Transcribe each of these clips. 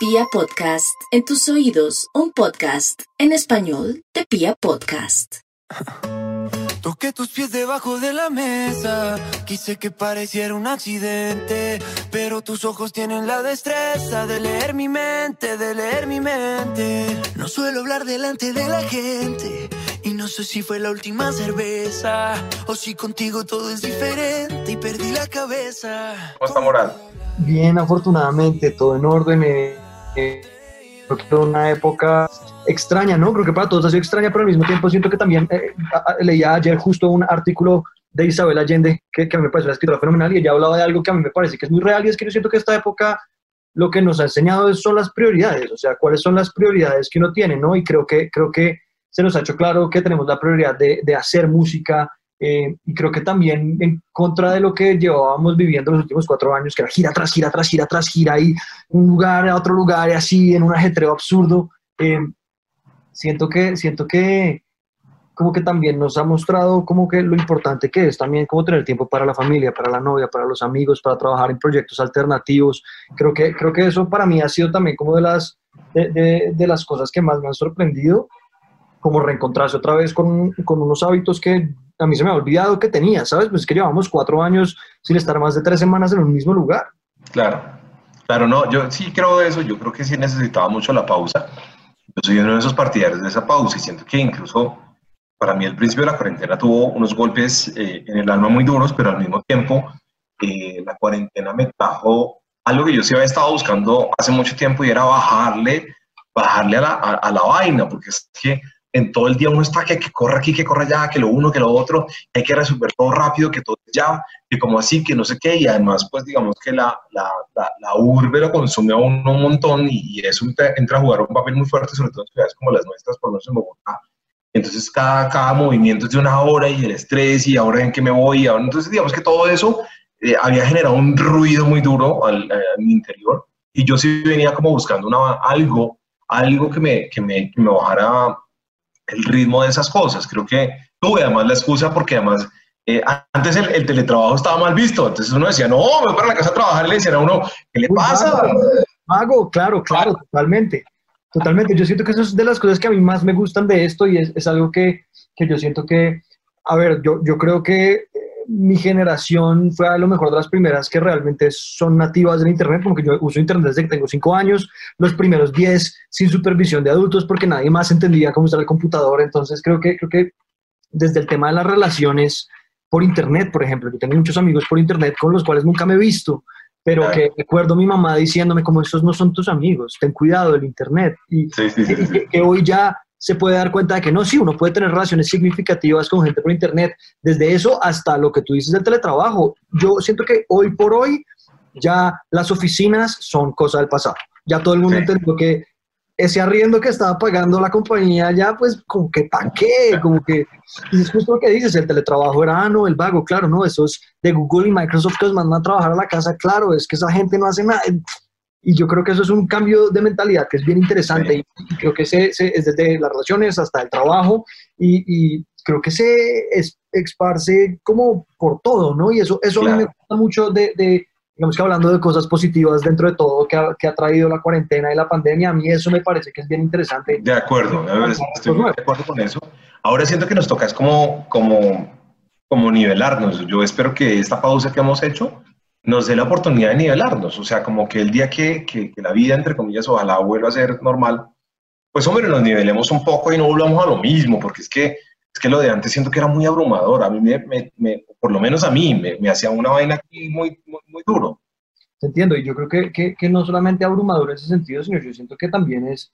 Pia Podcast, en tus oídos, un podcast en español de Pia Podcast. Toqué tus pies debajo de la mesa, quise que pareciera un accidente, pero tus ojos tienen la destreza de leer mi mente, de leer mi mente. No suelo hablar delante de la gente, y no sé si fue la última cerveza, o si contigo todo es diferente y perdí la cabeza. ¿Cómo está Moral? Bien, afortunadamente, todo en orden. eh, eh, una época extraña, ¿no? Creo que para todos ha sido extraña, pero al mismo tiempo siento que también eh, leía ayer justo un artículo de Isabel Allende, que, que a mí me parece una escritora fenomenal, y ella hablaba de algo que a mí me parece que es muy real, y es que yo siento que esta época lo que nos ha enseñado son las prioridades, o sea, cuáles son las prioridades que uno tiene, ¿no? Y creo que, creo que se nos ha hecho claro que tenemos la prioridad de, de hacer música, eh, y creo que también en contra de lo que llevábamos viviendo los últimos cuatro años, que era gira tras gira, tras gira, tras gira, y un lugar a otro lugar, y así, en un ajetreo absurdo, eh, siento que, siento que como que también nos ha mostrado como que lo importante que es también como tener tiempo para la familia, para la novia, para los amigos, para trabajar en proyectos alternativos. Creo que, creo que eso para mí ha sido también como de las, de, de- de las cosas que más me han sorprendido, como reencontrarse otra vez con, con unos hábitos que a mí se me ha olvidado que tenía, ¿sabes? Pues es que llevamos cuatro años sin estar más de tres semanas en un mismo lugar. Claro, claro, no, yo sí creo eso, yo creo que sí necesitaba mucho la pausa. Yo soy uno de esos partidarios de esa pausa y siento que incluso para mí el principio de la cuarentena tuvo unos golpes eh, en el alma muy duros, pero al mismo tiempo eh, la cuarentena me trajo algo que yo sí había estado buscando hace mucho tiempo y era bajarle, bajarle a la, a, a la vaina, porque es que en todo el día uno está que, que corre aquí, que corre allá, que lo uno, que lo otro, hay que resolver todo rápido, que todo ya, que como así, que no sé qué, y además, pues digamos que la, la, la, la urbe lo consume a uno un montón y, y eso entra, a jugar un papel muy fuerte, sobre todo en ciudades como las nuestras, por lo menos en Bogotá. Entonces, cada, cada movimiento es de una hora y el estrés y ahora en qué me voy, y ahora, entonces digamos que todo eso eh, había generado un ruido muy duro al, a mi interior y yo sí venía como buscando una, algo, algo que me, que me, que me bajara el ritmo de esas cosas. Creo que tuve además la excusa porque además eh, antes el, el, teletrabajo estaba mal visto, entonces uno decía, no, me voy para la casa a trabajar, le decían a uno, ¿qué le pasa? Mago, claro, claro, totalmente. Totalmente. Yo siento que eso es de las cosas que a mí más me gustan de esto y es, es algo que, que, yo siento que, a ver, yo, yo creo que mi generación fue a lo mejor de las primeras que realmente son nativas del Internet, como que yo uso Internet desde que tengo cinco años, los primeros diez sin supervisión de adultos porque nadie más entendía cómo usar el computador. Entonces creo que, creo que desde el tema de las relaciones por Internet, por ejemplo, yo tengo muchos amigos por Internet con los cuales nunca me he visto, pero Claro. que recuerdo a mi mamá diciéndome como estos no son tus amigos, ten cuidado del internet. Y Sí, sí, sí, que, sí. que- que hoy ya se puede dar cuenta de que no, sí, uno puede tener relaciones significativas con gente por internet, desde eso hasta lo que tú dices del teletrabajo. Yo siento que hoy por hoy ya las oficinas son cosa del pasado. Ya todo el mundo Sí. entendió que ese arriendo que estaba pagando la compañía ya pues como que pa' qué, como que y es justo lo que dices, el teletrabajo era, ah, no, el vago, claro, no, esos de Google y Microsoft que los mandan a trabajar a la casa, claro, es que esa gente no hace nada. Y yo creo que eso es un cambio de mentalidad que es bien interesante Sí. y, creo que se, se- es desde las relaciones hasta el trabajo y, y creo que se es, esparce como por todo, ¿no? Y eso, eso a mí me Claro. gusta mucho de, de, digamos que hablando de cosas positivas dentro de todo que ha, que ha traído la cuarentena y la pandemia, a mí eso me parece que es bien interesante. De acuerdo, a ver, estoy de acuerdo con eso. Ahora siento que nos toca es como, como, como nivelarnos. Yo espero que esta pausa que hemos hecho nos dé la oportunidad de nivelarnos. O sea, como que el día que, que, la vida, entre comillas, ojalá vuelva a ser normal, pues hombre, nos nivelemos un poco y no volvamos a lo mismo, porque es que, es que lo de antes siento que era muy abrumador. A mí, me, por lo menos a mí, me, me hacía una vaina muy, muy, muy duro. Entiendo, y yo creo que, que, que no solamente abrumador en ese sentido, sino yo siento que también es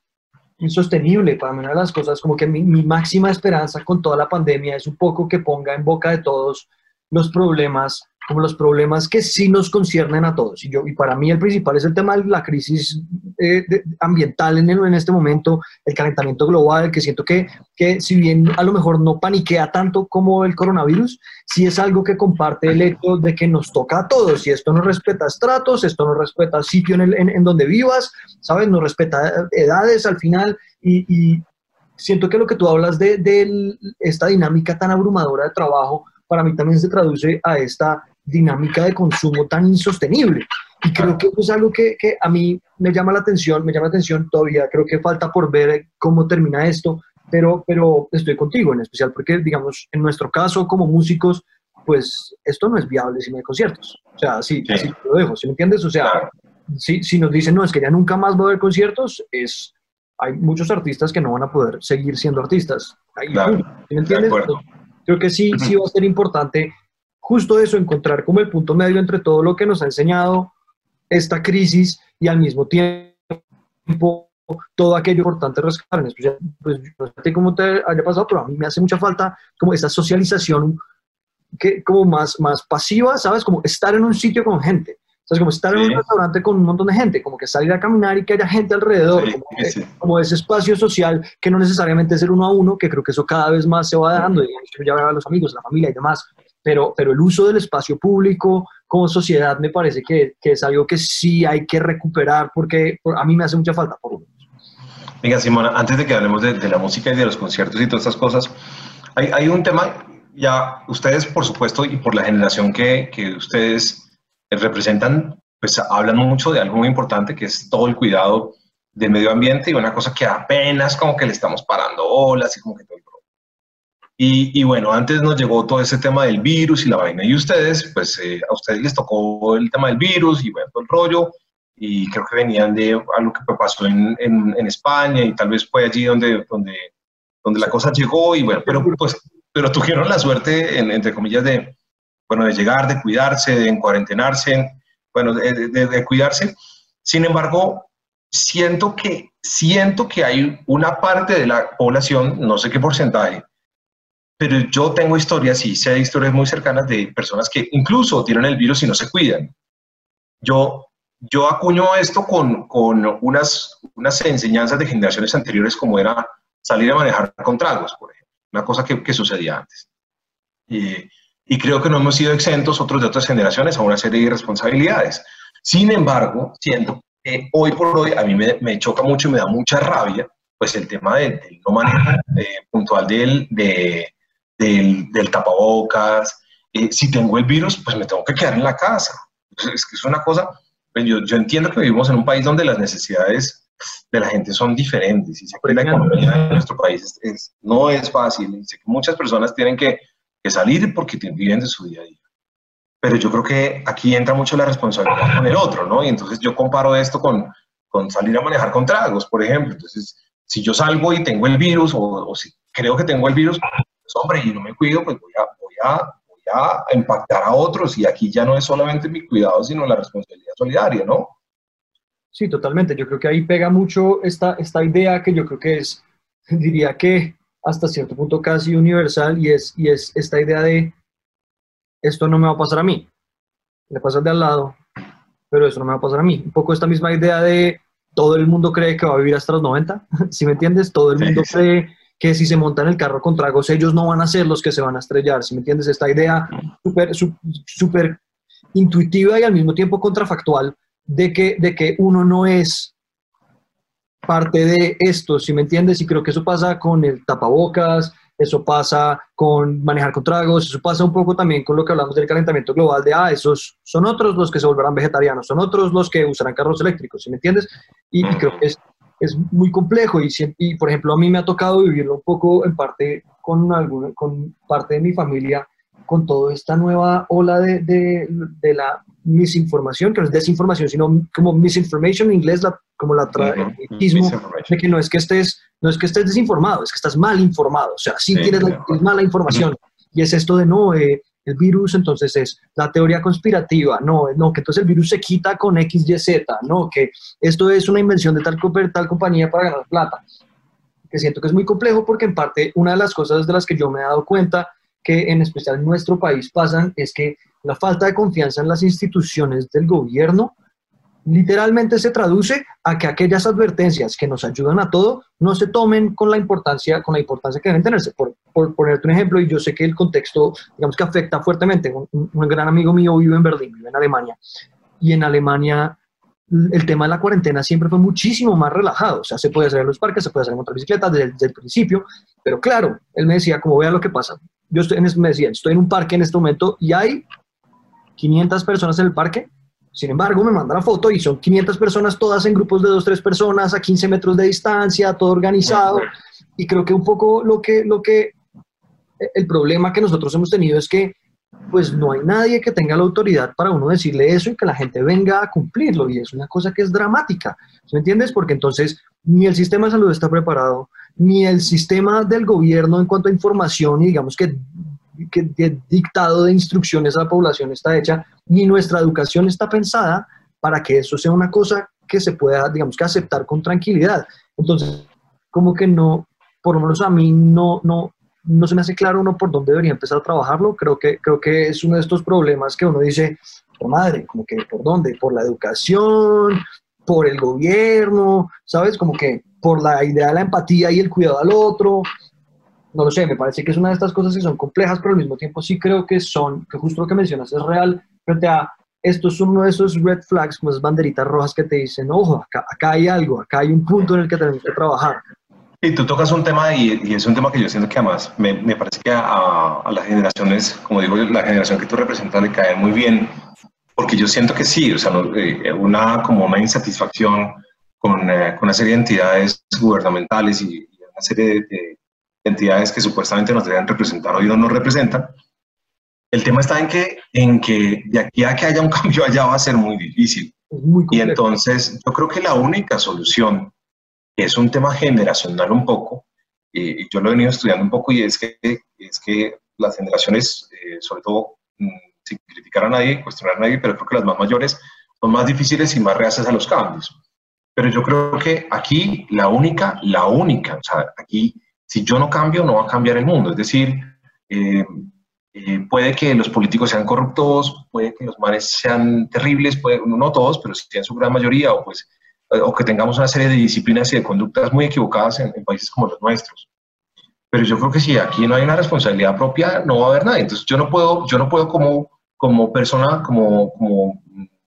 insostenible. Para mí una de las cosas, como que mi, mi máxima esperanza con toda la pandemia es un poco que ponga en boca de todos los problemas, como los problemas que sí nos conciernen a todos. Y, yo, y para mí el principal es el tema de la crisis eh, de- ambiental en, el- en este momento, el calentamiento global, que siento que, que si bien a lo mejor no paniquea tanto como el coronavirus, sí es algo que comparte el hecho de que nos toca a todos. Y esto no respeta estratos, esto no respeta sitio en, el- en- en donde vivas, ¿sabes? No respeta edades al final. Y, y siento que lo que tú hablas de, de esta dinámica tan abrumadora de trabajo, para mí también se traduce a esta dinámica de consumo tan insostenible. Y creo que eso es algo que, que, a mí me llama la atención, me llama la atención todavía, creo que falta por ver cómo termina esto, pero, pero estoy contigo en especial porque, digamos, en nuestro caso como músicos, pues esto no es viable si no hay conciertos. O sea, sí, sí. lo dejo, ¿sí me entiendes? O sea, si, si nos dicen, no, es que ya nunca más va a haber conciertos, es, hay muchos artistas que no van a poder seguir siendo artistas. Ahí, ¿sí me entiendes? creo que sí, sí va a ser importante justo eso, encontrar como el punto medio entre todo lo que nos ha enseñado esta crisis y al mismo tiempo todo aquello importante rescatar, en especial, pues no sé cómo te haya pasado, pero a mí me hace mucha falta como esta socialización que, como más, más pasiva, ¿sabes? Como estar en un sitio con gente. ¿Sabes? Como estar en un restaurante con un montón de gente, como que salir a caminar y que haya gente alrededor, como, ese espacio social que no necesariamente es el uno a uno, que creo que eso cada vez más se va dando, y ya a los amigos, la familia y demás, pero, pero el uso del espacio público como sociedad me parece que, que es algo que sí hay que recuperar porque a mí me hace mucha falta, por lo Venga, Simona, antes de que hablemos de, de, la música y de los conciertos y todas estas cosas, hay, hay, un tema, ya ustedes, por supuesto, y por la generación que, que ustedes representan, pues hablan mucho de algo muy importante que es todo el cuidado del medio ambiente y una cosa que apenas como que le estamos parando olas y como que todo el y, bueno, antes nos llegó todo ese tema del virus y la vaina, y ustedes, pues eh, a ustedes les tocó el tema del virus y bueno, todo el rollo, y creo que venían de algo que pasó en, en, España y tal vez fue allí donde, donde, donde la cosa llegó, y bueno, pero pues pero tuvieron la suerte, entre comillas, de, bueno, de llegar, de cuidarse, de cuarentenarse, bueno, de, de, de cuidarse. Sin embargo, siento que, siento que hay una parte de la población, no sé qué porcentaje, pero yo tengo historias y sé historias muy cercanas de personas que incluso tienen el virus y no se cuidan. Yo, yo acuño esto con, con unas, unas enseñanzas de generaciones anteriores como era salir a manejar con tragos, por ejemplo, una cosa que, que sucedía antes. Y, y, creo que no hemos sido exentos otros de otras generaciones a una serie de irresponsabilidades. Sin embargo, siento que hoy por hoy a mí me, me choca mucho y me da mucha rabia pues el tema del, no manejo eh, puntual del, de, del, del tapabocas. Eh, si tengo el virus, pues me tengo que quedar en la casa. Es que es una cosa, pues yo, yo, entiendo que vivimos en un país donde las necesidades de la gente son diferentes y siempre la economía de nuestro país es, no es fácil. que muchas personas tienen que, que salir porque viven de su día a día. Pero yo creo que aquí entra mucho la responsabilidad con el otro, ¿no? Y entonces yo comparo esto con, con salir a manejar con tragos, por ejemplo. Entonces, si yo salgo y tengo el virus o, o si creo que tengo el virus, pues, hombre, y no me cuido, pues voy a, voy, a, voy a impactar a otros. Y aquí ya no es solamente mi cuidado, sino la responsabilidad solidaria, ¿no? Sí, totalmente. Yo creo que ahí pega mucho esta, esta idea que yo creo que es, diría que hasta cierto punto casi universal, y es, y es esta idea de esto no me va a pasar a mí, le pasa al de al lado, pero eso no me va a pasar a mí. Un poco esta misma idea de todo el mundo cree que va a vivir hasta los 90, si me entiendes? Todo el mundo cree que si se montan el carro con tragos, ellos no van a ser los que se van a estrellar, si me entiendes? Esta idea súper super intuitiva y al mismo tiempo contrafactual de que, de que uno no es parte de esto, si me entiendes? Y creo que eso pasa con el tapabocas, eso pasa con manejar con tragos, eso pasa un poco también con lo que hablamos del calentamiento global, de, ah, esos son otros los que se volverán vegetarianos, son otros los que usarán carros eléctricos, ¿sí me entiendes? Y, y creo que es es muy complejo y, y, por ejemplo, a mí me ha tocado vivirlo un poco en parte con, alguna, con parte de mi familia, con toda esta nueva ola de, de, de la misinformación, que no es desinformación, sino como misinformation en inglés, la, como la de que no es que estés no es que estés desinformado, es que estás mal informado, o sea, sí, tienes la, mala información. Y es esto de no, eh, el virus entonces es la teoría conspirativa, no, no, que entonces el virus se quita con XYZ, no, que esto es una invención de tal, tal compañía para ganar plata. Que siento que es muy complejo porque en parte una de las cosas de las que yo me he dado cuenta que en especial en nuestro país pasan es que la falta de confianza en las instituciones del gobierno literalmente se traduce a que aquellas advertencias que nos ayudan a todo no se tomen con la importancia, con la importancia que deben tenerse. Por, por ponerte un ejemplo, y yo sé que el contexto, digamos que afecta fuertemente. Un, un, gran amigo mío vive en Berlín, vive en Alemania, y en Alemania el tema de la cuarentena siempre fue muchísimo más relajado. O sea, se puede hacer en los parques, se puede hacer en otras bicicletas desde, desde, el principio, pero claro, él me decía, como vea lo que pasa. Yo estoy en, me decía, estoy en un parque en este momento y hay 500 personas en el parque Sin embargo, me manda la foto y son 500 personas, todas en grupos de dos, tres personas, a 15 metros de distancia, todo organizado. Y creo que un poco lo que, lo que, el problema que nosotros hemos tenido es que pues no hay nadie que tenga la autoridad para uno decirle eso y que la gente venga a cumplirlo. Y es una cosa que es dramática. ¿Me entiendes? Porque entonces ni el sistema de salud está preparado, ni el sistema del gobierno en cuanto a información y digamos que, que, dictado de instrucciones a la población está hecha, ni nuestra educación está pensada para que eso sea una cosa que se pueda, digamos que aceptar con tranquilidad. Entonces, como que no, por lo menos a mí no, no, no se me hace claro uno por dónde debería empezar a trabajarlo. Creo que, creo que es uno de estos problemas que uno dice, oh, madre, como que por dónde, por la educación, por el gobierno, ¿sabes? Como que por la idea de la empatía y el cuidado al otro. No lo sé, me parece que es una de estas cosas que son complejas, pero al mismo tiempo sí creo que son, que justo lo que mencionas es real frente a esto es uno de esos red flags, como esas banderitas rojas que te dicen, ojo, acá, acá hay algo, acá hay un punto en el que tenemos que trabajar. Y tú tocas un tema y, y, es un tema que yo siento que además me, me parece que a, a, las generaciones, como digo, la generación que tú representas le cae muy bien, porque yo siento que sí, o sea, eh, una, como una insatisfacción con, eh, con, una serie de entidades gubernamentales y, y una serie de, entidades que supuestamente nos deben representar hoy no nos representan. El tema está en que, en que de aquí a que haya un cambio allá va a ser muy difícil. Muy y entonces yo creo que la única solución es un tema generacional un poco, y yo lo he venido estudiando un poco, y es que, es que las generaciones, eh, sobre todo, mm, sin criticar a nadie, cuestionar a nadie, pero creo que las más mayores son más difíciles y más reacias a los cambios. Pero yo creo que aquí la única, la única, o sea, aquí si yo no cambio, no va a cambiar el mundo. Es decir, eh, eh, puede que los políticos sean corruptos, puede que los mares sean terribles, no todos, pero sí en su gran mayoría, o pues eh, o que tengamos una serie de disciplinas y de conductas muy equivocadas en, países como los nuestros. Pero yo creo que si aquí no hay una responsabilidad propia, no va a haber nadie. Entonces yo no puedo, yo no puedo como, como persona, como, como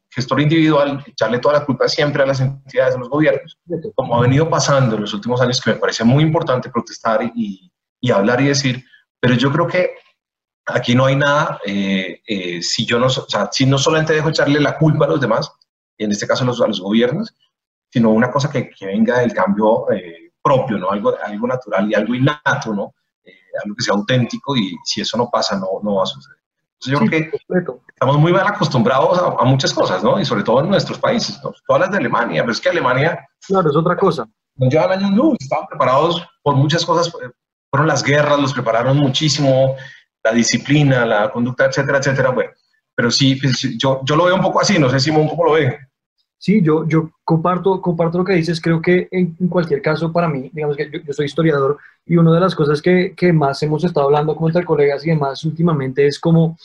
gestor individual, echarle toda la culpa siempre a las entidades, a los gobiernos, como ha venido pasando en los últimos años, que me parece muy importante protestar y, hablar y decir, pero yo creo que aquí no hay nada, eh, eh, si yo no, si no solamente dejo echarle la culpa a los demás, en este caso a los, gobiernos, sino una cosa que, venga del cambio eh, propio, ¿no? Algo, algo natural y algo innato, ¿no? Algo que sea auténtico y si eso no pasa, no va a suceder. Yo creo que estamos muy mal acostumbrados a, muchas cosas, ¿no? Y sobre todo en nuestros países, ¿no? Todas las de Alemania, pero es que Alemania... Claro, es otra cosa. Nos llevan años luz, estaban preparados por muchas cosas, eh, fueron las guerras, los prepararon muchísimo, la disciplina, la conducta, etcétera, etcétera, bueno. Pero sí, pues, yo, yo lo veo un poco así, no sé Simón cómo lo ve. Sí, yo, yo comparto, comparto lo que dices. Creo que en, cualquier caso, para mí, digamos que yo, soy historiador y una de las cosas que, que, más hemos estado hablando con entre colegas y demás últimamente es como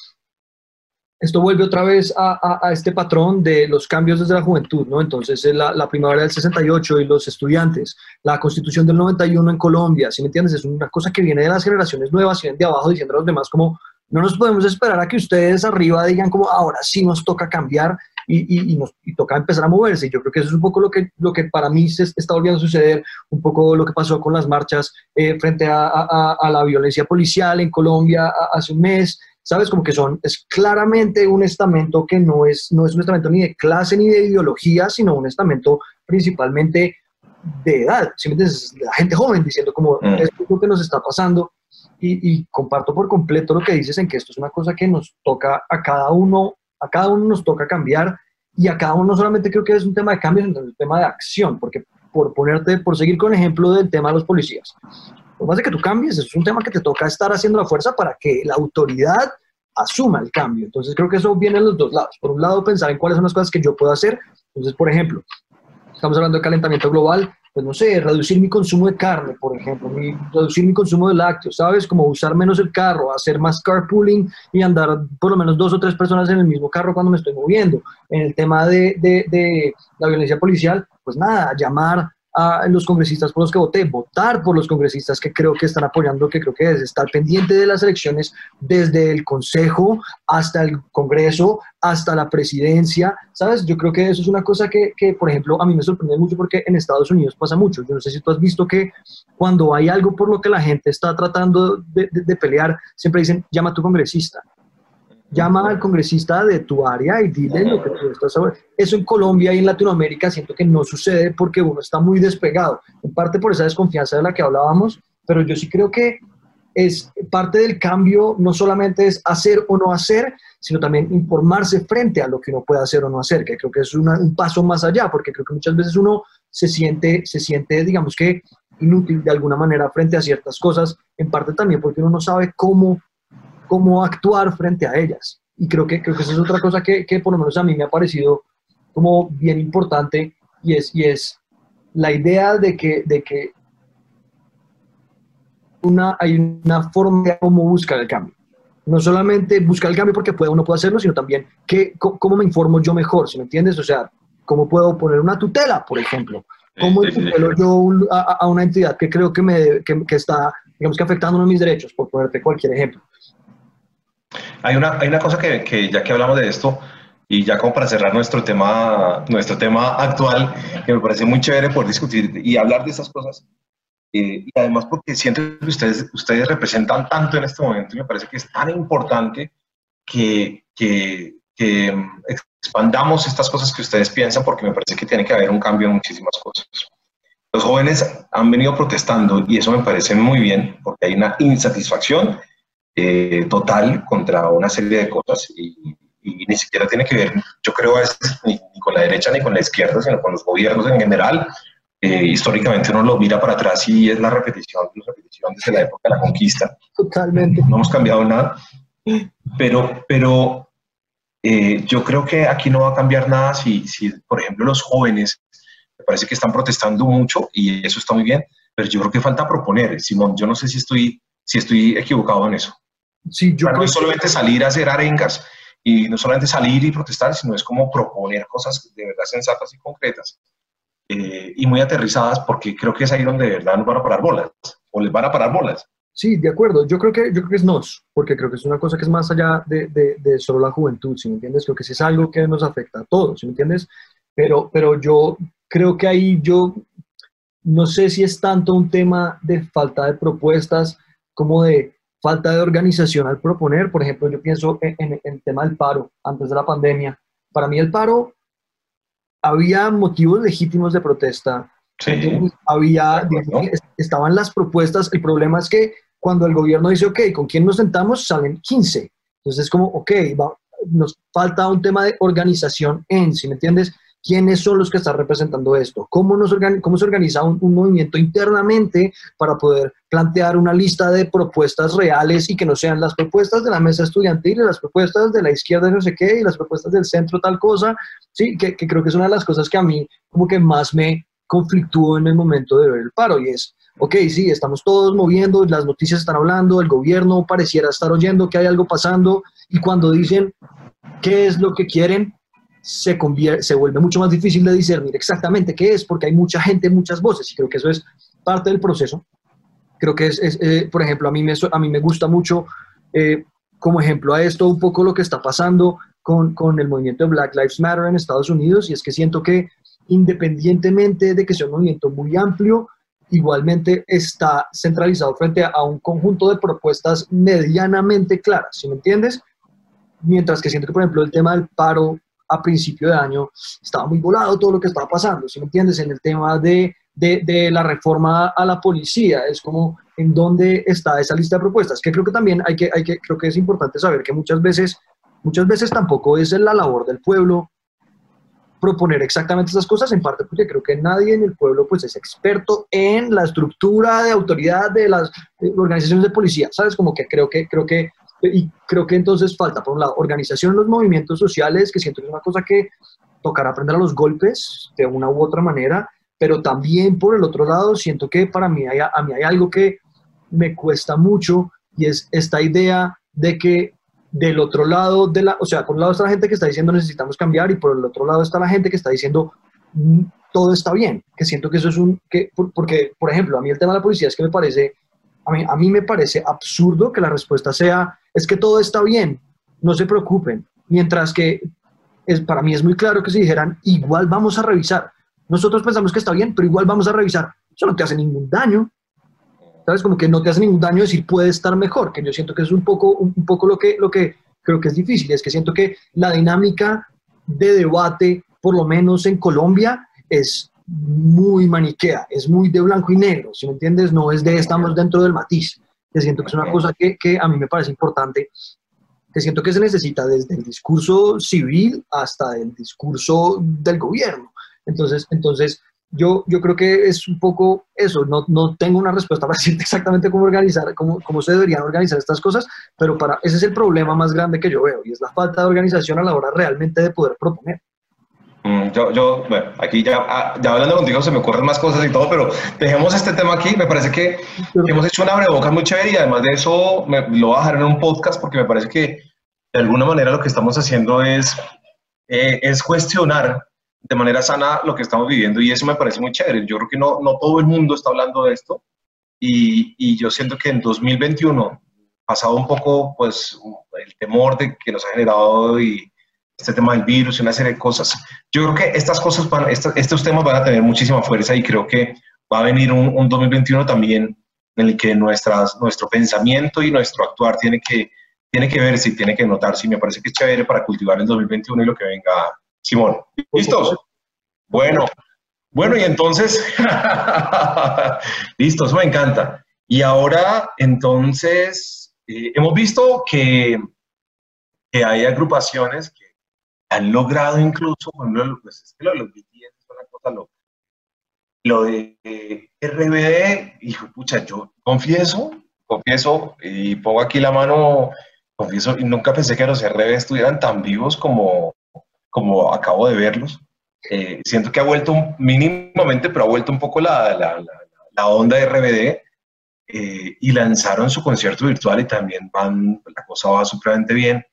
esto vuelve otra vez a, a, este patrón de los cambios desde la juventud, ¿no? Entonces, la, la, primavera del 68 y los estudiantes, la constitución del 91 en Colombia, ¿sí me entiendes? Es una cosa que viene de las generaciones nuevas, vienen de abajo diciendo a los demás como, no nos podemos esperar a que ustedes arriba digan como, ahora sí nos toca cambiar y, y, nos, y, toca empezar a moverse. Yo creo que eso es un poco lo que, lo que para mí se está volviendo a suceder, un poco lo que pasó con las marchas eh, frente a, a, a, la violencia policial en Colombia hace un mes. ¿Sabes? Como que son, es claramente un estamento que no es, no es un estamento ni de clase ni de ideología, sino un estamento principalmente de edad. De la gente joven diciendo como, mm. esto es lo que nos está pasando. Y, y, comparto por completo lo que dices en que esto es una cosa que nos toca a cada uno a cada uno nos toca cambiar y a cada uno no solamente creo que es un tema de cambio, sino un tema de acción, porque por ponerte, por seguir con el ejemplo del tema de los policías, lo más de que tú cambies, es un tema que te toca estar haciendo la fuerza para que la autoridad asuma el cambio. Entonces creo que eso viene de los dos lados. Por un lado, pensar en cuáles son las cosas que yo puedo hacer. Entonces, por ejemplo, estamos hablando de calentamiento global, pues no sé, reducir mi consumo de carne, por ejemplo, reducir mi consumo de lácteos, ¿sabes? Como usar menos el carro, hacer más carpooling y andar por lo menos dos o tres personas en el mismo carro cuando me estoy moviendo. En el tema de, de, de la violencia policial, pues nada, llamar a los congresistas por los que voté, votar por los congresistas que creo que están apoyando, que creo que es estar pendiente de las elecciones desde el Consejo hasta el Congreso, hasta la presidencia, ¿sabes? Yo creo que eso es una cosa que, que, por ejemplo, a mí me sorprende mucho porque en Estados Unidos pasa mucho. Yo no sé si tú has visto que cuando hay algo por lo que la gente está tratando de, de, de pelear, siempre dicen, llama a tu congresista llama al congresista de tu área y dile lo que tú estás hablando. Eso en Colombia y en Latinoamérica siento que no sucede porque uno está muy despegado, en parte por esa desconfianza de la que hablábamos, pero yo sí creo que es parte del cambio, no solamente es hacer o no hacer, sino también informarse frente a lo que uno puede hacer o no hacer, que creo que es un paso más allá, porque creo que muchas veces uno se siente, se siente, digamos que, inútil de alguna manera frente a ciertas cosas, en parte también porque uno no sabe cómo, cómo actuar frente a ellas. Y creo que, creo que esa es otra cosa que, que por lo menos a mí me ha parecido como bien importante y es, y es la idea de que, de que una, hay una forma de cómo buscar el cambio. No solamente buscar el cambio porque puede, uno puede hacerlo, sino también que, cómo me informo yo mejor, si me entiendes? O sea, cómo puedo poner una tutela, por ejemplo. ¿Cómo tutelo yo a, una entidad que creo que, me, que, que, está, digamos que afectando uno de mis derechos, por ponerte cualquier ejemplo? Hay una, hay una cosa que, que, ya que hablamos de esto, y ya como para cerrar nuestro tema, nuestro tema actual, que me parece muy chévere por discutir y hablar de esas cosas, eh, y además porque siento que ustedes, ustedes representan tanto en este momento y me parece que es tan importante que, que, que expandamos estas cosas que ustedes piensan porque me parece que tiene que haber un cambio en muchísimas cosas. Los jóvenes han venido protestando y eso me parece muy bien porque hay una insatisfacción eh, total contra una serie de cosas y, ni siquiera tiene que ver, yo creo, a veces ni, con la derecha ni con la izquierda, sino con los gobiernos en general. Eh, históricamente uno lo mira para atrás y es la repetición, la repetición desde la época de la conquista. Totalmente. No hemos cambiado nada, pero, pero eh, yo creo que aquí no va a cambiar nada si, si, por ejemplo, los jóvenes, me parece que están protestando mucho y eso está muy bien, pero yo creo que falta proponer. Simón, yo no sé si estoy, si estoy equivocado en eso. Sí, yo no es solamente salir a hacer arengas y no solamente salir y protestar, sino es como proponer cosas de verdad sensatas y concretas eh, y muy aterrizadas, porque creo que es ahí donde de verdad nos van a parar bolas, o les van a parar bolas. Sí, de acuerdo. Yo creo que, yo creo que es nos, porque creo que es una cosa que es más allá de, de, solo la juventud, ¿sí me entiendes? Creo que sí es algo que nos afecta a todos, ¿sí me entiendes? Pero, pero yo creo que ahí yo no sé si es tanto un tema de falta de propuestas como de falta de organización al proponer. Por ejemplo, yo pienso en, el tema del paro antes de la pandemia. Para mí el paro había motivos legítimos de protesta. había, estaban las propuestas. El problema es que cuando el gobierno dice, ok, ¿con quién nos sentamos? Salen 15. Entonces es como, ok, nos falta un tema de organización en, ¿sí me entiendes? ¿Quiénes son los que están representando esto? ¿Cómo, nos cómo se organiza un, movimiento internamente para poder plantear una lista de propuestas reales y que no sean las propuestas de la mesa estudiantil, las propuestas de la izquierda no sé qué y las propuestas del centro tal cosa? Sí, que, que creo que es una de las cosas que a mí como que más me conflictúo en el momento de ver el paro y es, ok, sí, estamos todos moviendo, las noticias están hablando, el gobierno pareciera estar oyendo que hay algo pasando y cuando dicen qué es lo que quieren, se, se vuelve mucho más difícil de discernir exactamente qué es, porque hay mucha gente, muchas voces y creo que eso es parte del proceso. Creo que es, eh, por ejemplo, a mí me, a mí me gusta mucho, eh, como ejemplo a esto, un poco lo que está pasando con, con el movimiento de Black Lives Matter en Estados Unidos y es que siento que independientemente de que sea un movimiento muy amplio, igualmente está centralizado frente a un conjunto de propuestas medianamente claras, ¿sí me entiendes? Mientras que siento que, por ejemplo, el tema del paro a principio de año estaba muy volado todo lo que estaba pasando, ¿sí me entiendes? En el tema de, de, de la reforma a la policía, es como en dónde está esa lista de propuestas, que creo que también hay que, hay que, creo que es importante saber que muchas veces, muchas veces tampoco es la labor del pueblo proponer exactamente esas cosas, en parte porque creo que nadie en el pueblo pues es experto en la estructura de autoridad de las organizaciones de policía, ¿sabes? Como que creo que, creo que, y creo que entonces falta, por un lado, organización en los movimientos sociales, que siento que es una cosa que tocará aprender a los golpes de una u otra manera, pero también por el otro lado siento que para mí hay, a mí hay algo que me cuesta mucho y es esta idea de que del otro lado de la, o sea, por un lado está la gente que está diciendo necesitamos cambiar y por el otro lado está la gente que está diciendo mm, todo está bien, que siento que eso es un, que, porque, por ejemplo, a mí el tema de la policía es que me parece, a mí, a me parece absurdo que la respuesta sea, es que todo está bien, no se preocupen, mientras que para mí es muy claro que si dijeran, igual vamos a revisar, nosotros pensamos que está bien, pero igual vamos a revisar, eso no te hace ningún daño, ¿sabes? Como que no te hace ningún daño decir puede estar mejor, que yo siento que es un poco, un, poco lo, que, lo, que, creo que es difícil. Es que siento que la dinámica de debate, por lo menos en Colombia, es muy maniquea, es muy de blanco y negro, si me entiendes, no es de estamos dentro del matiz, que siento que es una cosa que, que a mí me parece importante, que siento que se necesita desde el discurso civil hasta el discurso del gobierno. Entonces, entonces yo, yo creo que es un poco eso, no, no tengo una respuesta para decirte exactamente cómo organizar, cómo, cómo se deberían organizar estas cosas, pero para, ese es el problema más grande que yo veo y es la falta de organización a la hora realmente de poder proponer. Mm, yo, yo, bueno, aquí ya, ah, ya hablando contigo se me ocurren más cosas y todo, pero dejemos este tema aquí. Me parece que, hemos hecho una boca muy chévere y además de eso me, lo voy a dejar en un podcast porque me parece que de alguna manera lo que estamos haciendo es, eh, es cuestionar de manera sana lo que estamos viviendo y eso me parece muy chévere. Yo creo que no, no todo el mundo está hablando de esto y, y yo siento que en 2021, pasado un poco pues el temor de que nos ha generado y este tema del virus y una serie de cosas. Yo creo que estas cosas, van, estos temas van a tener muchísima fuerza y creo que va a venir un, un 2021 también en el que nuestras, nuestro pensamiento y nuestro actuar tiene que, tiene que ver si tiene que notar si me parece que es chévere para cultivar el 2021 y lo que venga. Simón, ¿listos? Bueno, bueno, y entonces, listos, me encanta. Y ahora, entonces, eh, hemos visto que, que hay agrupaciones que han logrado incluso, por ejemplo, pues es que lo de los BTS es una cosa loca. Lo de eh, RBD, hijo, pucha, yo confieso, confieso, y pongo aquí la mano, confieso, y nunca pensé que los RBD estuvieran tan vivos como, como acabo de verlos. Eh, siento que ha vuelto mínimamente, pero ha vuelto un poco la, la, la, la onda de RBD eh, y lanzaron su concierto virtual y también van, la cosa va supremamente bien.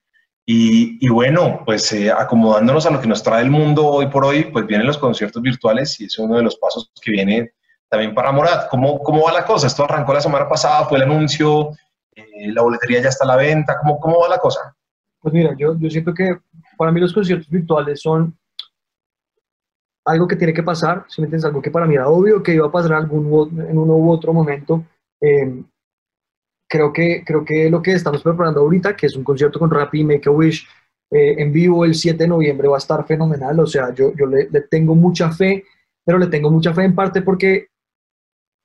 Y, bueno, pues eh, acomodándonos a lo que nos trae el mundo hoy por hoy, pues vienen los conciertos virtuales y es uno de los pasos que viene también para Morat. ¿Cómo, cómo va la cosa? Esto arrancó la semana pasada, fue el anuncio, eh, la boletería ya está a la venta, ¿cómo, cómo va la cosa? Pues mira, yo, yo siento que para mí los conciertos virtuales son algo que tiene que pasar, si me entiendes, algo que para mí era obvio que iba a pasar algún, en uno u otro momento. Eh, creo que, creo que lo que estamos preparando ahorita, que es un concierto con Rappi y Make a Wish eh, en vivo el 7 de noviembre, va a estar fenomenal. O sea, yo, yo le, le, tengo mucha fe, pero le tengo mucha fe en parte porque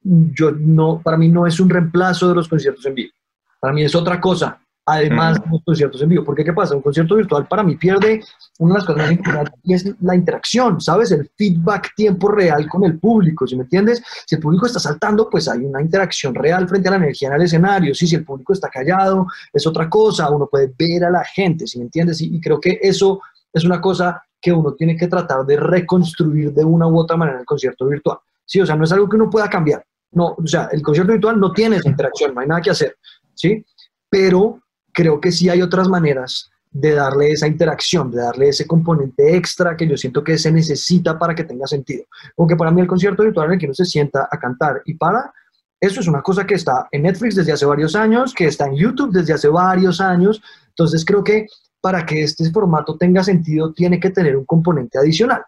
yo no, para mí no es un reemplazo de los conciertos en vivo. Para mí es otra cosa además de los conciertos en vivo. Porque ¿qué pasa? Un concierto virtual para mí pierde una de las cosas más importantes y es la interacción, ¿sabes? El feedback tiempo real con el público, ¿sí me entiendes? Si el público está saltando, pues hay una interacción real frente a la energía en el escenario. Sí, si el público está callado, es otra cosa, uno puede ver a la gente, ¿sí me entiendes? Y, y creo que eso es una cosa que uno tiene que tratar de reconstruir de una u otra manera el concierto virtual. Sí, o sea, no es algo que uno pueda cambiar. No, o sea, el concierto virtual no tiene esa interacción, no hay nada que hacer, ¿sí? Pero creo que sí hay otras maneras de darle esa interacción, de darle ese componente extra que yo siento que se necesita para que tenga sentido. Porque para mí el concierto virtual en el que uno se sienta a cantar y para, eso es una cosa que está en Netflix desde hace varios años, que está en YouTube desde hace varios años. Entonces creo que para que este formato tenga sentido tiene que tener un componente adicional.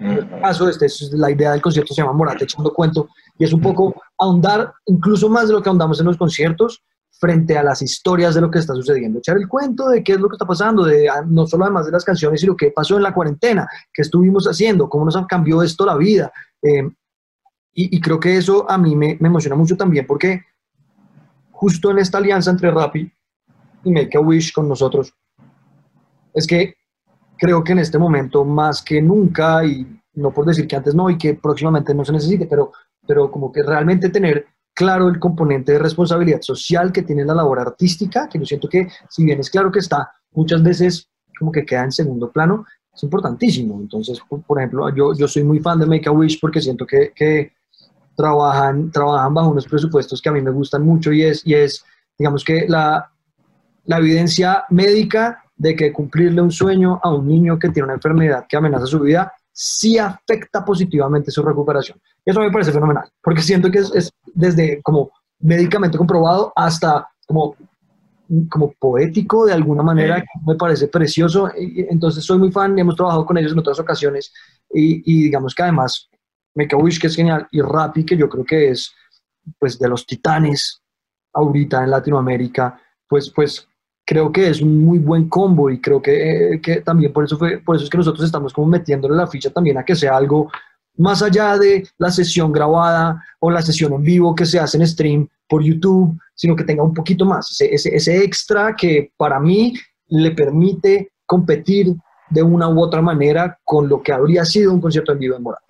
En este caso, este es la idea del concierto, se llama Morate echando cuento, y es un poco ahondar incluso más de lo que ahondamos en los conciertos, frente a las historias de lo que está sucediendo, echar el cuento de qué es lo que está pasando, de ah, no solo además de las canciones, sino qué pasó en la cuarentena, qué estuvimos haciendo, cómo nos cambió esto la vida. Eh, y, y, creo que eso a mí me, me, emociona mucho también porque justo en esta alianza entre Rappi y Make a Wish con nosotros, es que creo que en este momento más que nunca, y no por decir que antes no y que próximamente no se necesite, pero, pero como que realmente tener claro el componente de responsabilidad social que tiene la labor artística, que yo siento que si bien es claro que está, muchas veces como que queda en segundo plano, es importantísimo. Entonces, por, ejemplo, yo, yo soy muy fan de Make a Wish porque siento que, que, trabajan, trabajan bajo unos presupuestos que a mí me gustan mucho y es, y es digamos que la, la evidencia médica de que cumplirle un sueño a un niño que tiene una enfermedad que amenaza su vida sí afecta positivamente su recuperación. Eso me parece fenomenal, porque siento que es, es desde como médicamente comprobado hasta como, como poético de alguna manera, me parece precioso. Entonces soy muy fan, hemos trabajado con ellos en otras ocasiones y, y digamos que además Make a Wish, que es genial, y Rappi, que yo creo que es pues de los titanes ahorita en Latinoamérica, pues, pues creo que es un muy buen combo y creo que, eh, que también por eso, fue, por eso es que nosotros estamos como metiéndole la ficha también a que sea algo más allá de la sesión grabada o la sesión en vivo que se hace en stream por YouTube, sino que tenga un poquito más, ese, ese, ese extra que para mí le permite competir de una u otra manera con lo que habría sido un concierto en vivo en Moral.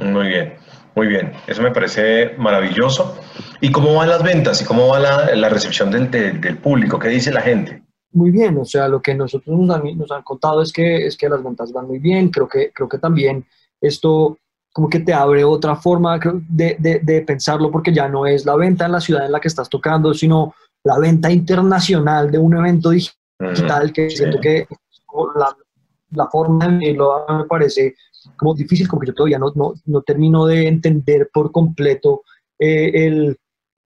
Muy bien, muy bien. Eso me parece maravilloso. ¿Y cómo van las ventas? ¿Y cómo va la, la recepción del, del, del, público? ¿Qué dice la gente? Muy bien, o sea, lo que nosotros nos han, nos han contado es que, es que las ventas van muy bien. Creo que, creo que también esto como que te abre otra forma de, de, de, pensarlo porque ya no es la venta en la ciudad en la que estás tocando, sino la venta internacional de un evento digital que sí. siento que la, la forma de verlo me parece como difícil, como que yo todavía no, no, no termino de entender por completo eh, el,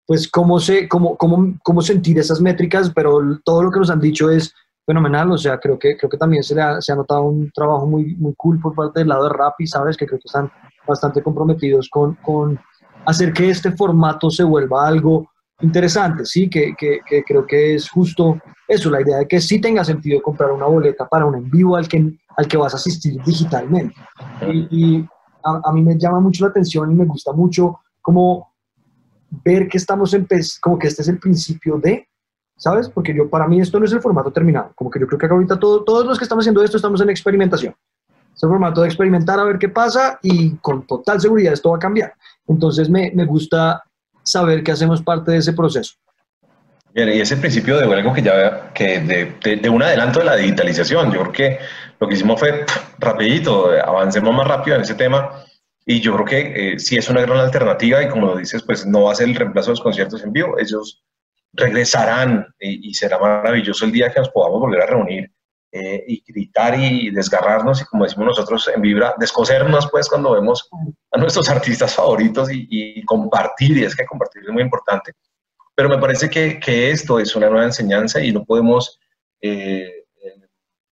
pues cómo, se, cómo, cómo, cómo sentir esas métricas, pero todo lo que nos han dicho es fenomenal, o sea, creo que, creo que también se, le ha, se ha notado un trabajo muy, muy cool por parte del lado de Rappi, ¿sabes? Que creo que están bastante comprometidos con, con hacer que este formato se vuelva algo interesante, ¿sí? Que, que, que, creo que es justo eso, la idea de que sí tenga sentido comprar una boleta para un en vivo al que, al que vas a asistir digitalmente. Y, y a, a, mí me llama mucho la atención y me gusta mucho como ver que estamos como que este es el principio de, ¿sabes? Porque yo, para mí esto no es el formato terminado, como que yo creo que ahorita todo, todos los que estamos haciendo esto estamos en experimentación. Es el formato de experimentar a ver qué pasa y con total seguridad esto va a cambiar. Entonces me, me gusta saber que hacemos parte de ese proceso. Bien, y ese principio de algo que ya que de, de, de, un adelanto de la digitalización. Yo creo que lo que hicimos fue pff, rapidito, avancemos más rápido en ese tema y yo creo que eh, es una gran alternativa y como lo dices, pues no va a ser el reemplazo de los conciertos en vivo. Ellos regresarán y, y será maravilloso el día que nos podamos volver a reunir eh, y gritar y desgarrarnos y como decimos nosotros en Vibra, descosernos pues cuando vemos a nuestros artistas favoritos y, y compartir, y es que compartir es muy importante. Pero me parece que, que esto es una nueva enseñanza y no podemos eh,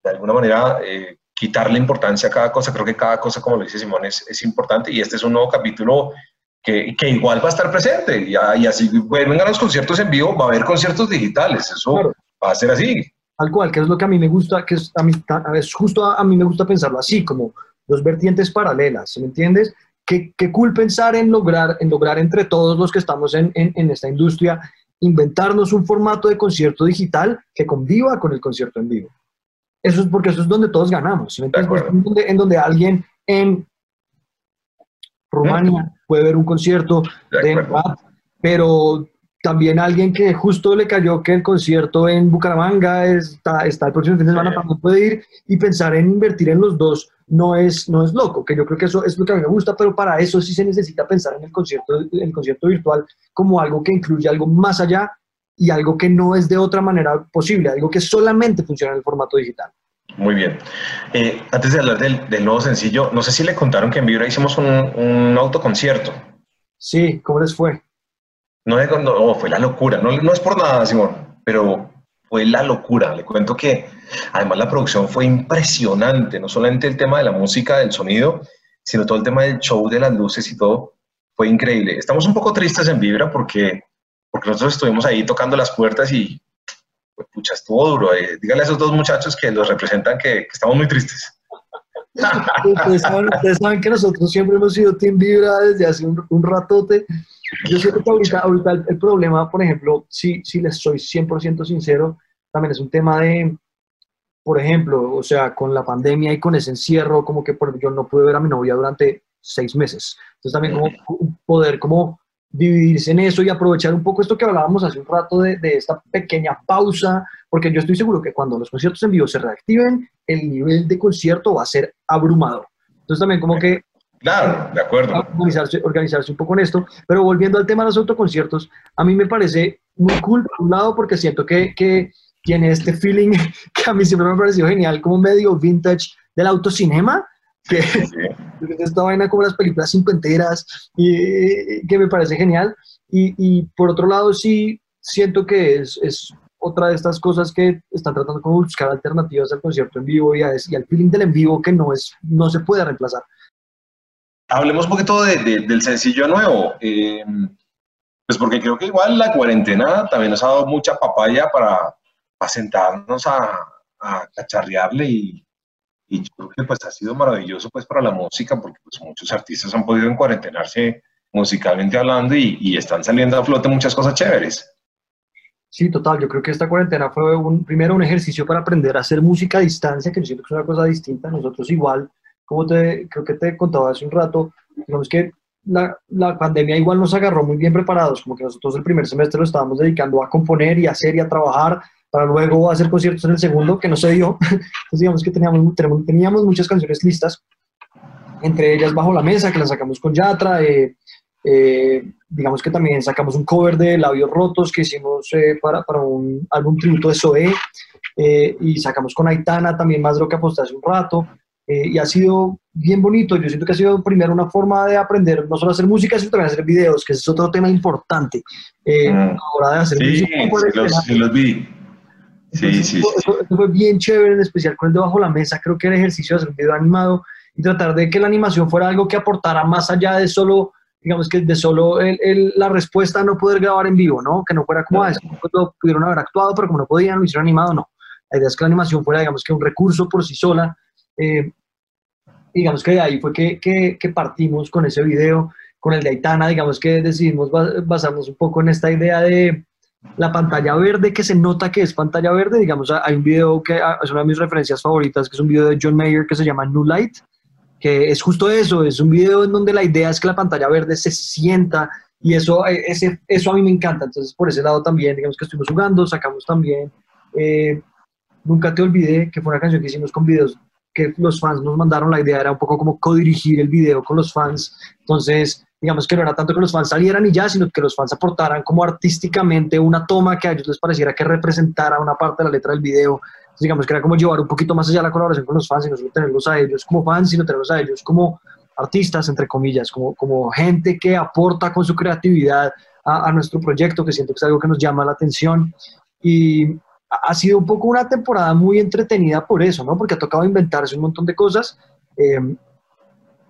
de alguna manera eh, quitarle importancia a cada cosa. Creo que cada cosa, como lo dice Simón, es, es importante y este es un nuevo capítulo que, que, igual va a estar presente. Y, y así vuelven a los conciertos en vivo, va a haber conciertos digitales. Eso claro. va a ser así. Tal cual, que es lo que a mí me gusta, que es, a mí, es justo a, a mí me gusta pensarlo así, como dos vertientes paralelas, ¿me entiendes? Qué, qué cool pensar en lograr, en lograr entre todos los que estamos en, en, en, esta industria, inventarnos un formato de concierto digital que conviva con el concierto en vivo. Eso es porque eso es donde todos ganamos. ¿me entiendes? En donde, en donde alguien en Rumania puede ver un concierto de, de rap, pero también alguien que justo le cayó que el concierto en Bucaramanga está, está el próximo fin de semana, también puede ir y pensar en invertir en los dos no es, no es loco, que yo creo que eso es lo que a mí me gusta, pero para eso sí se necesita pensar en el concierto, el concierto virtual como algo que incluye algo más allá y algo que no es de otra manera posible, algo que solamente funciona en el formato digital. Muy bien. Eh, antes de hablar del, del, nuevo sencillo, no sé si le contaron que en Vibra hicimos un, un autoconcierto. Sí, ¿cómo les fue? No, no, fue la locura, no, no es por nada, Simón, pero fue la locura. Le cuento que además la producción fue impresionante, no solamente el tema de la música, del sonido, sino todo el tema del show, de las luces y todo, fue increíble. Estamos un poco tristes en Vibra porque, porque nosotros estuvimos ahí tocando las puertas y, pues, pucha, estuvo duro. Eh. Dígale a esos dos muchachos que los representan que, estamos muy tristes. ustedes, saben, ustedes, saben, que nosotros siempre hemos sido Team Vibra desde hace un, un ratote. Yo siento que ahorita, ahorita el, el, problema, por ejemplo, si, si les soy 100% sincero, también es un tema de, por ejemplo, o sea, con la pandemia y con ese encierro, como que por, yo no pude ver a mi novia durante seis meses. Entonces también como poder como dividirse en eso y aprovechar un poco esto que hablábamos hace un rato de, de, esta pequeña pausa, porque yo estoy seguro que cuando los conciertos en vivo se reactiven, el nivel de concierto va a ser abrumador. Entonces también como que Claro, de acuerdo. Organizarse, organizarse un poco en esto. Pero volviendo al tema de los autoconciertos, a mí me parece muy cool, por un lado, porque siento que, que tiene este feeling que a mí siempre me ha parecido genial, como medio vintage del autocinema, que sí. esta vaina como las películas cincuenteras, y que me parece genial. Y, y por otro lado, sí siento que es, es otra de estas cosas que están tratando como buscar alternativas al concierto en vivo y, a, y al feeling del en vivo que no, es, no se puede reemplazar. Hablemos un poquito de, de, del sencillo nuevo, eh, pues porque creo que igual la cuarentena también nos ha dado mucha papaya para, sentarnos a, a cacharrearle y, y yo creo que pues ha sido maravilloso pues para la música porque pues muchos artistas han podido encuarentenarse musicalmente hablando y, y, están saliendo a flote muchas cosas chéveres. Sí, total. Yo creo que esta cuarentena fue un, primero un ejercicio para aprender a hacer música a distancia, que yo siento que es una cosa distinta. Nosotros igual, como te, creo que te contaba hace un rato, digamos que la, la, pandemia igual nos agarró muy bien preparados, como que nosotros el primer semestre lo estábamos dedicando a componer y a hacer y a trabajar para luego hacer conciertos en el segundo, que no se dio. Entonces digamos que teníamos, teníamos muchas canciones listas, entre ellas Bajo la Mesa, que la sacamos con Yatra, eh, eh, digamos que también sacamos un cover de Labios Rotos que hicimos eh, para, para, un álbum tributo de Zoé, y sacamos con Aitana también más de lo que aposté hace un rato. Y ha sido bien bonito. Yo siento que ha sido primero una forma de aprender no solo a hacer música, sino también a hacer videos, que es otro tema importante mm. a la hora de hacer sí, música. Los, sí, los vi. Sí, sí, eso, fue bien chévere, en especial con el de la mesa. Creo que era ejercicio de hacer un video animado y tratar de que la animación fuera algo que aportara más allá de solo, digamos que de solo el, el, la respuesta a no poder grabar en vivo, ¿no? Que no fuera como, a eso, pudieron haber actuado, pero como no podían, lo hicieron animado, no. La idea es que la animación fuera, digamos que un recurso por sí sola. Eh, digamos que de ahí fue que, que, partimos con ese video, con el de Aitana, digamos que decidimos basarnos un poco en esta idea de la pantalla verde, que se nota que es pantalla verde, digamos, hay un video que ah, es una de mis referencias favoritas, que es un video de John Mayer que se llama New Light, que es justo eso, es un video en donde la idea es que la pantalla verde se sienta y eso, eh, ese, eso a mí me encanta, entonces por ese lado también, digamos que estuvimos jugando, sacamos también, eh, Nunca te olvidé, que fue una canción que hicimos con videos que los fans nos mandaron, la idea era un poco como codirigir el video con los fans, entonces digamos que no era tanto que los fans salieran y ya, sino que los fans aportaran como artísticamente una toma que a ellos les pareciera que representara una parte de la letra del video. digamos que era como llevar un poquito más allá la colaboración con los fans y no solo tenerlos a ellos como fans, sino tenerlos a ellos como artistas, entre comillas, como, como gente que aporta con su creatividad a, a nuestro proyecto, que siento que es algo que nos llama la atención. Y ha sido un poco una temporada muy entretenida por eso, ¿no? Porque ha tocado inventarse un montón de cosas. Eh,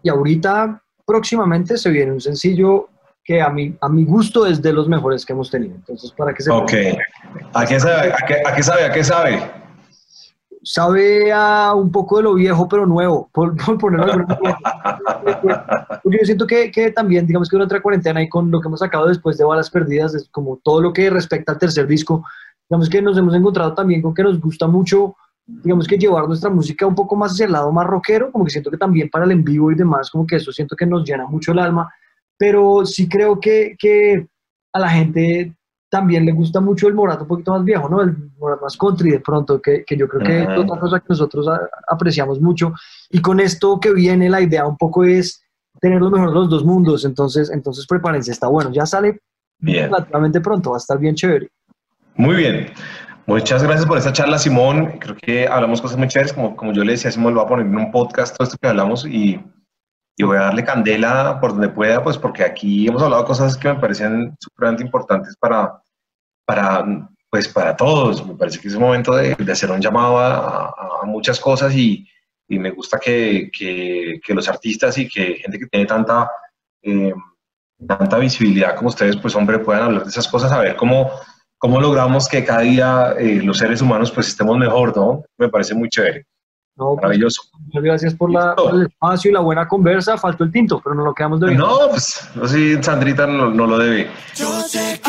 y ahorita próximamente se viene un sencillo que a mi, a mi gusto es de los mejores que hemos tenido. Entonces, para que se... Ok. ¿A qué sabe? ¿A qué, sabe? ¿A qué sabe? Sabe a un poco de lo viejo, pero nuevo, por, ponerlo Porque yo siento que, que, también, digamos que una otra cuarentena y con lo que hemos sacado después de Balas Perdidas, es como todo lo que respecta al tercer disco, digamos que nos hemos encontrado también con que nos gusta mucho digamos que llevar nuestra música un poco más hacia el lado más rockero, como que siento que también para el en vivo y demás, como que eso siento que nos llena mucho el alma, pero sí creo que, que a la gente también le gusta mucho el Morat un poquito más viejo, ¿no? El Morat más country de pronto, que, que yo creo que es otra cosa que nosotros apreciamos mucho. Y con esto que viene, la idea un poco es tener lo mejor de los dos mundos, entonces, entonces prepárense, está bueno, ya sale relativamente pronto, va a estar bien chévere. Muy bien. Muchas gracias por esta charla, Simón. Creo que hablamos cosas muy chéveres. Como, como yo le decía, Simón lo va a poner en un podcast todo esto que hablamos y, y voy a darle candela por donde pueda, pues porque aquí hemos hablado cosas que me parecen súper importantes para, para, pues para todos. Me parece que es un momento de, de hacer un llamado a, a muchas cosas y, y me gusta que, que, que, los artistas y que gente que tiene tanta, eh, tanta visibilidad como ustedes, pues hombre, puedan hablar de esas cosas, a ver cómo cómo logramos que cada día eh, los seres humanos pues estemos mejor, ¿no? Me parece muy chévere. No, pues, Maravilloso. muchas gracias por, la, el espacio y la buena conversa. Faltó el tinto, pero no lo quedamos de No, pues, no, sí, Sandrita no, no lo debe. Yo sé